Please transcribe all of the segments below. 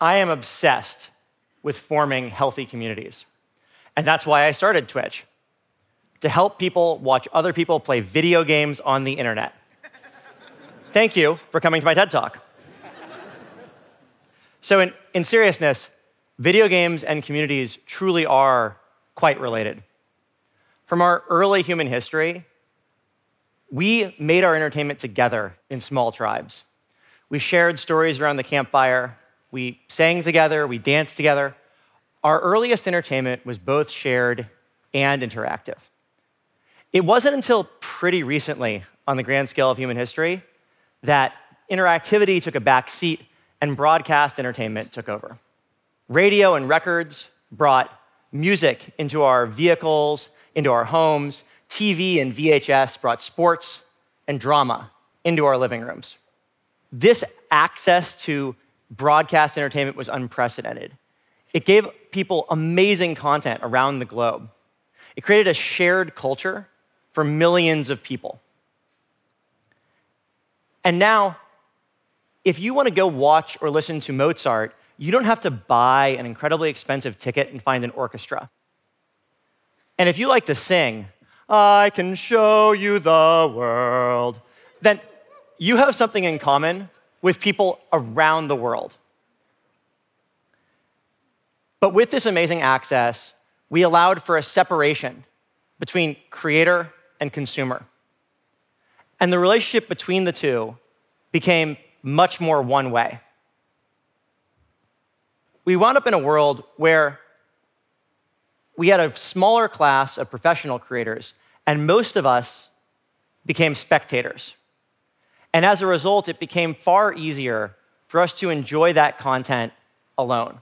I am obsessed with forming healthy communities. And that's why I started Twitch to help people watch other people play video games on the internet. Thank you for coming to my TED Talk. so, in, in seriousness, video games and communities truly are quite related. From our early human history, we made our entertainment together in small tribes. We shared stories around the campfire, we sang together, we danced together. Our earliest entertainment was both shared and interactive. It wasn't until pretty recently, on the grand scale of human history, that interactivity took a back seat and broadcast entertainment took over. Radio and records brought music into our vehicles, into our homes. TV and VHS brought sports and drama into our living rooms. This access to broadcast entertainment was unprecedented. It gave people amazing content around the globe. It created a shared culture for millions of people. And now, if you want to go watch or listen to Mozart, you don't have to buy an incredibly expensive ticket and find an orchestra. And if you like to sing, I can show you the world, then you have something in common with people around the world. But with this amazing access, we allowed for a separation between creator and consumer. And the relationship between the two became much more one way. We wound up in a world where we had a smaller class of professional creators, and most of us became spectators. And as a result, it became far easier for us to enjoy that content alone.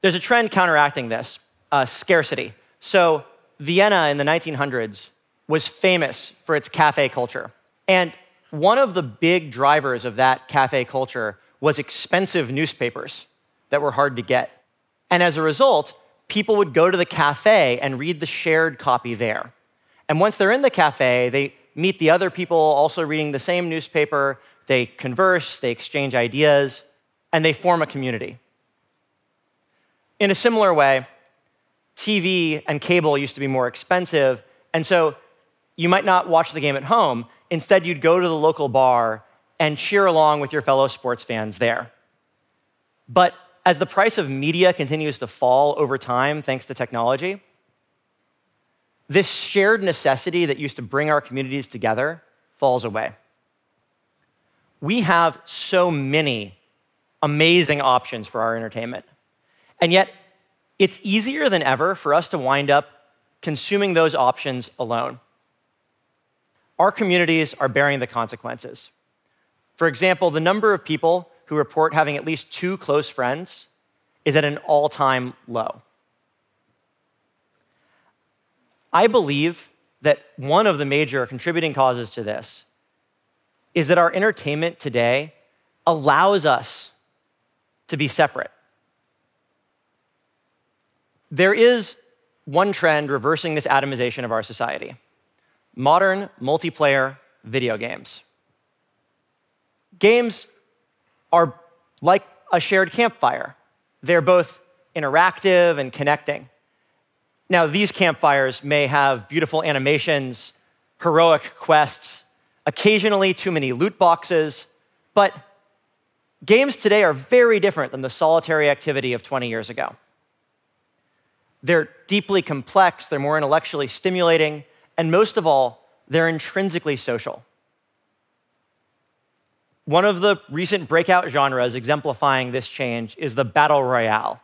There's a trend counteracting this uh, scarcity. So, Vienna in the 1900s was famous for its cafe culture. And one of the big drivers of that cafe culture was expensive newspapers that were hard to get. And as a result, people would go to the cafe and read the shared copy there. And once they're in the cafe, they meet the other people also reading the same newspaper, they converse, they exchange ideas, and they form a community. In a similar way, TV and cable used to be more expensive, and so you might not watch the game at home. Instead, you'd go to the local bar and cheer along with your fellow sports fans there. But as the price of media continues to fall over time, thanks to technology, this shared necessity that used to bring our communities together falls away. We have so many amazing options for our entertainment. And yet, it's easier than ever for us to wind up consuming those options alone. Our communities are bearing the consequences. For example, the number of people who report having at least two close friends is at an all time low. I believe that one of the major contributing causes to this is that our entertainment today allows us to be separate. There is one trend reversing this atomization of our society modern multiplayer video games. Games are like a shared campfire, they're both interactive and connecting. Now, these campfires may have beautiful animations, heroic quests, occasionally too many loot boxes, but games today are very different than the solitary activity of 20 years ago. They're deeply complex, they're more intellectually stimulating, and most of all, they're intrinsically social. One of the recent breakout genres exemplifying this change is the battle royale.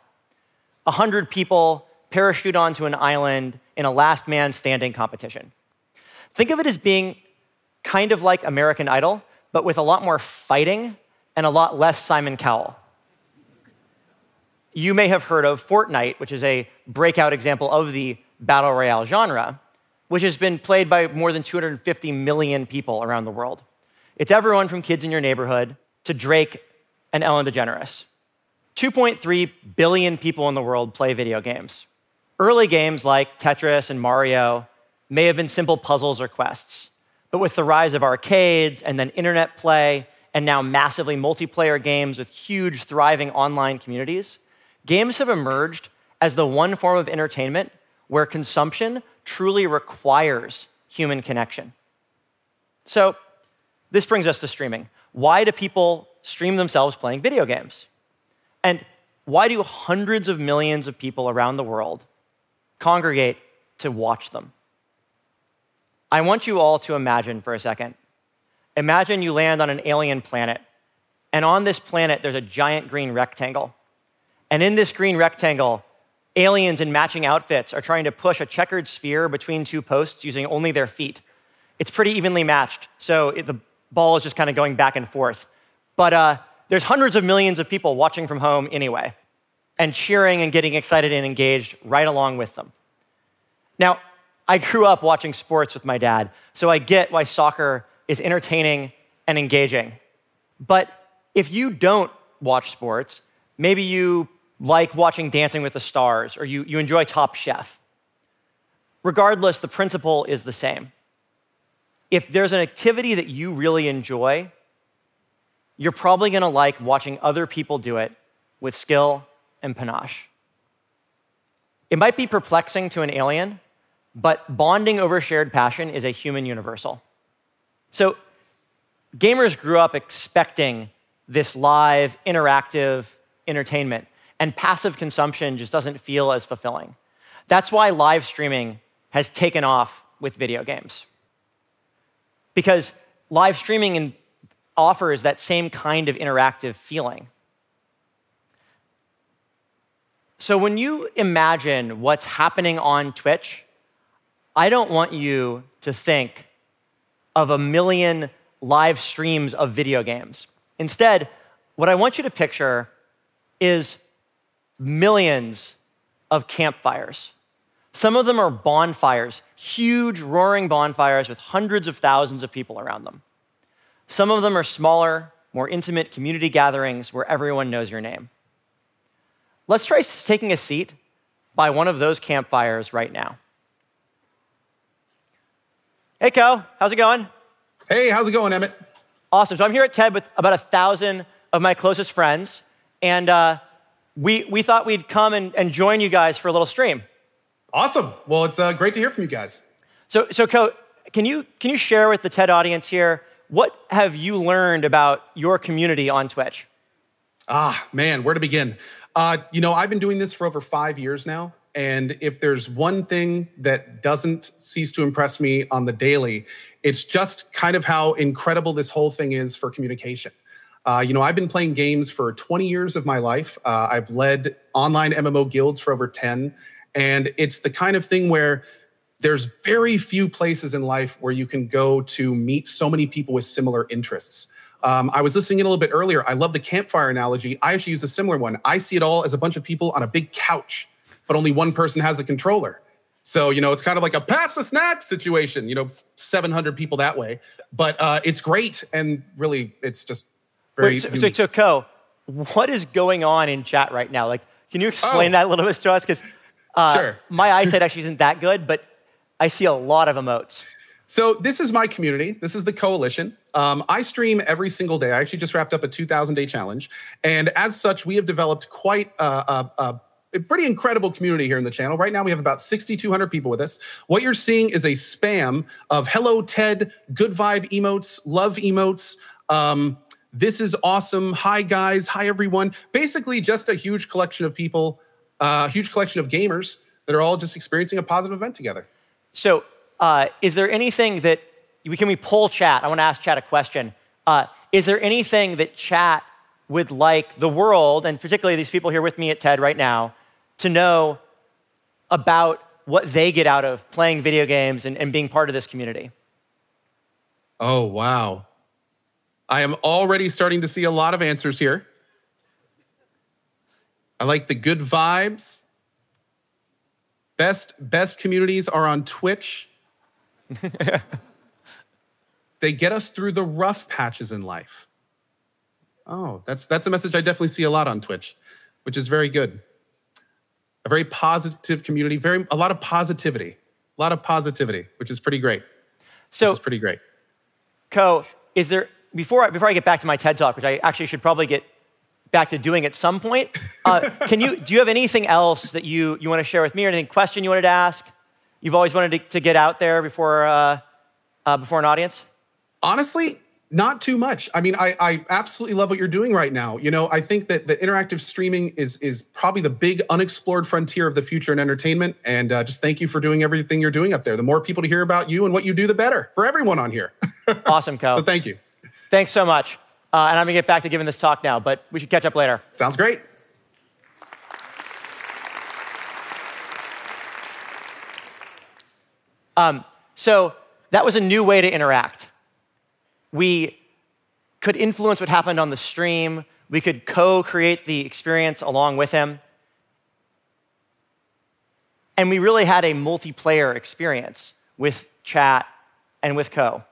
A hundred people parachute onto an island in a last man standing competition. Think of it as being kind of like American Idol, but with a lot more fighting and a lot less Simon Cowell. You may have heard of Fortnite, which is a breakout example of the battle royale genre, which has been played by more than 250 million people around the world. It's everyone from kids in your neighborhood to Drake and Ellen DeGeneres. 2.3 billion people in the world play video games. Early games like Tetris and Mario may have been simple puzzles or quests, but with the rise of arcades and then internet play and now massively multiplayer games with huge, thriving online communities, games have emerged as the one form of entertainment where consumption truly requires human connection. So, this brings us to streaming. Why do people stream themselves playing video games? And why do hundreds of millions of people around the world congregate to watch them? I want you all to imagine for a second. Imagine you land on an alien planet, and on this planet, there's a giant green rectangle. And in this green rectangle, aliens in matching outfits are trying to push a checkered sphere between two posts using only their feet. It's pretty evenly matched, so it, the ball is just kind of going back and forth. But uh, there's hundreds of millions of people watching from home anyway, and cheering and getting excited and engaged right along with them. Now, I grew up watching sports with my dad, so I get why soccer is entertaining and engaging. But if you don't watch sports, maybe you like watching Dancing with the Stars or you, you enjoy Top Chef. Regardless, the principle is the same. If there's an activity that you really enjoy, you're probably going to like watching other people do it with skill and panache. It might be perplexing to an alien, but bonding over shared passion is a human universal. So, gamers grew up expecting this live, interactive entertainment, and passive consumption just doesn't feel as fulfilling. That's why live streaming has taken off with video games. Because live streaming offers that same kind of interactive feeling. So when you imagine what's happening on Twitch, I don't want you to think of a million live streams of video games. Instead, what I want you to picture is millions of campfires. Some of them are bonfires, huge roaring bonfires with hundreds of thousands of people around them. Some of them are smaller, more intimate community gatherings where everyone knows your name. Let's try taking a seat by one of those campfires right now. Hey, Cohh, how's it going? Hey, how's it going, Emmett? Awesome. So I'm here at TED with about a thousand of my closest friends, and uh, we, we thought we'd come and, and join you guys for a little stream. Awesome. Well, it's uh, great to hear from you guys. So, so Cohh, can you, can you share with the TED audience here what have you learned about your community on Twitch? Ah, man, where to begin? Uh, you know, I've been doing this for over five years now. And if there's one thing that doesn't cease to impress me on the daily, it's just kind of how incredible this whole thing is for communication. Uh, you know, I've been playing games for 20 years of my life. Uh, I've led online MMO guilds for over 10. And it's the kind of thing where there's very few places in life where you can go to meet so many people with similar interests. Um, I was listening in a little bit earlier. I love the campfire analogy. I actually use a similar one. I see it all as a bunch of people on a big couch, but only one person has a controller. So, you know, it's kind of like a pass the snack situation, you know, 700 people that way. But uh, it's great. And really, it's just very. Wait, so, so, so, Cohh, what is going on in chat right now? Like, can you explain oh. that a little bit to us? Because uh, sure. my eyesight actually isn't that good, but I see a lot of emotes. So this is my community. This is the coalition. Um, I stream every single day. I actually just wrapped up a 2,000 day challenge, and as such, we have developed quite a, a, a pretty incredible community here in the channel. Right now, we have about 6,200 people with us. What you're seeing is a spam of hello, Ted, good vibe emotes, love emotes. Um, this is awesome. Hi, guys. Hi, everyone. Basically, just a huge collection of people, a uh, huge collection of gamers that are all just experiencing a positive event together. So, uh, is there anything that can we pull chat? I want to ask chat a question. Uh, is there anything that chat would like the world, and particularly these people here with me at TED right now, to know about what they get out of playing video games and, and being part of this community? Oh, wow. I am already starting to see a lot of answers here. I like the good vibes. Best best communities are on Twitch. they get us through the rough patches in life. Oh, that's that's a message I definitely see a lot on Twitch, which is very good. A very positive community, very a lot of positivity, a lot of positivity, which is pretty great. So it's pretty great. Cohh, is there before I, before I get back to my TED talk, which I actually should probably get back to doing at some point, uh, can you do you have anything else that you you want to share with me, or anything question you wanted to ask? You've always wanted to, to get out there before uh, uh, before an audience. Honestly, not too much. I mean, I, I absolutely love what you're doing right now. You know, I think that the interactive streaming is is probably the big unexplored frontier of the future in entertainment. And uh, just thank you for doing everything you're doing up there. The more people to hear about you and what you do, the better for everyone on here. awesome, Cohh. So thank you. Thanks so much. Uh, and I'm gonna get back to giving this talk now, but we should catch up later. Sounds great. Um, so that was a new way to interact we could influence what happened on the stream. We could co create the experience along with him. And we really had a multiplayer experience with chat and with Cohh.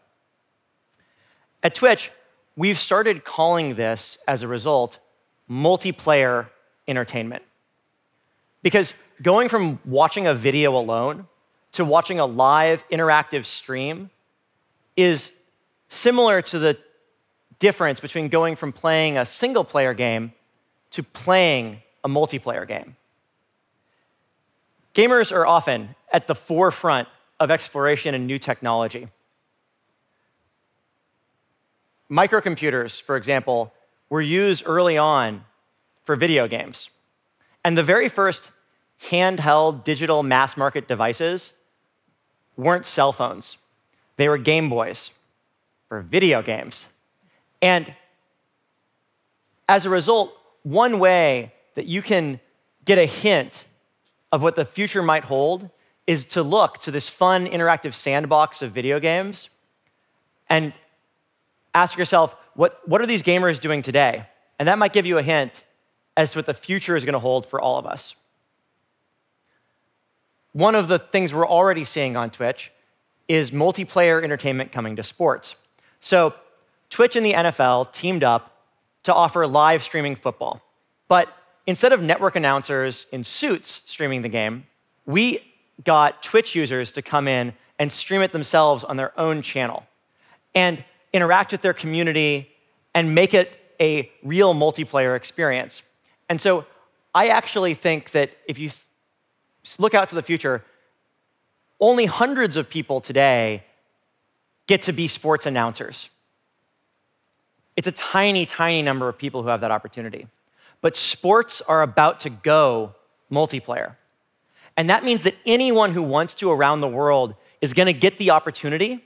At Twitch, we've started calling this, as a result, multiplayer entertainment. Because going from watching a video alone to watching a live interactive stream is similar to the difference between going from playing a single player game to playing a multiplayer game. Gamers are often at the forefront of exploration and new technology. Microcomputers, for example, were used early on for video games. And the very first handheld digital mass market devices weren't cell phones, they were Game Boys for video games. And as a result, one way that you can get a hint of what the future might hold is to look to this fun interactive sandbox of video games and ask yourself, what, what are these gamers doing today? And that might give you a hint as to what the future is going to hold for all of us. One of the things we're already seeing on Twitch is multiplayer entertainment coming to sports. So Twitch and the NFL teamed up to offer live streaming football. But instead of network announcers in suits streaming the game, we got Twitch users to come in and stream it themselves on their own channel and interact with their community and make it a real multiplayer experience. And so I actually think that if you look out to the future, only hundreds of people today get to be sports announcers. It's a tiny, tiny number of people who have that opportunity. But sports are about to go multiplayer. And that means that anyone who wants to around the world is going to get the opportunity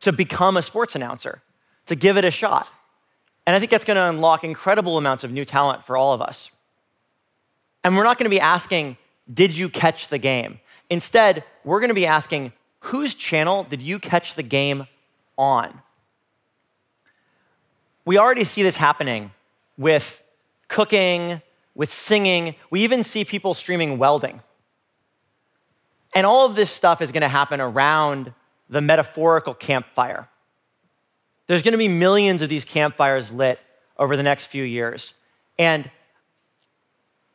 to become a sports announcer, to give it a shot. And I think that's going to unlock incredible amounts of new talent for all of us. And we're not going to be asking, Did you catch the game? Instead, we're going to be asking, whose channel did you catch the game on? We already see this happening with cooking, with singing. We even see people streaming welding. And all of this stuff is going to happen around the metaphorical campfire. There's going to be millions of these campfires lit over the next few years. And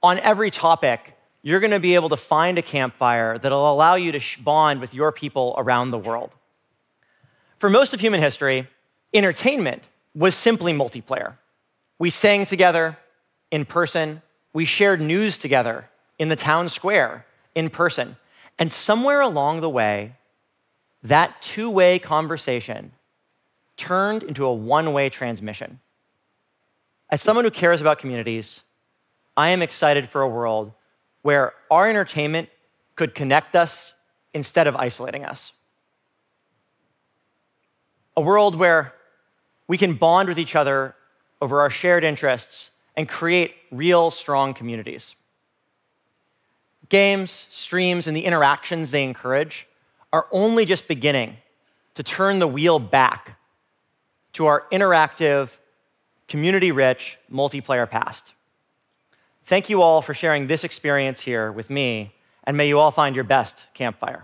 on every topic, you're going to be able to find a campfire that'll allow you to bond with your people around the world. For most of human history, entertainment was simply multiplayer. We sang together in person, we shared news together in the town square in person. And somewhere along the way, that two way conversation turned into a one way transmission. As someone who cares about communities, I am excited for a world where our entertainment could connect us instead of isolating us. A world where we can bond with each other over our shared interests and create real, strong communities. Games, streams, and the interactions they encourage are only just beginning to turn the wheel back to our interactive, community rich, multiplayer past. Thank you all for sharing this experience here with me, and may you all find your best campfire.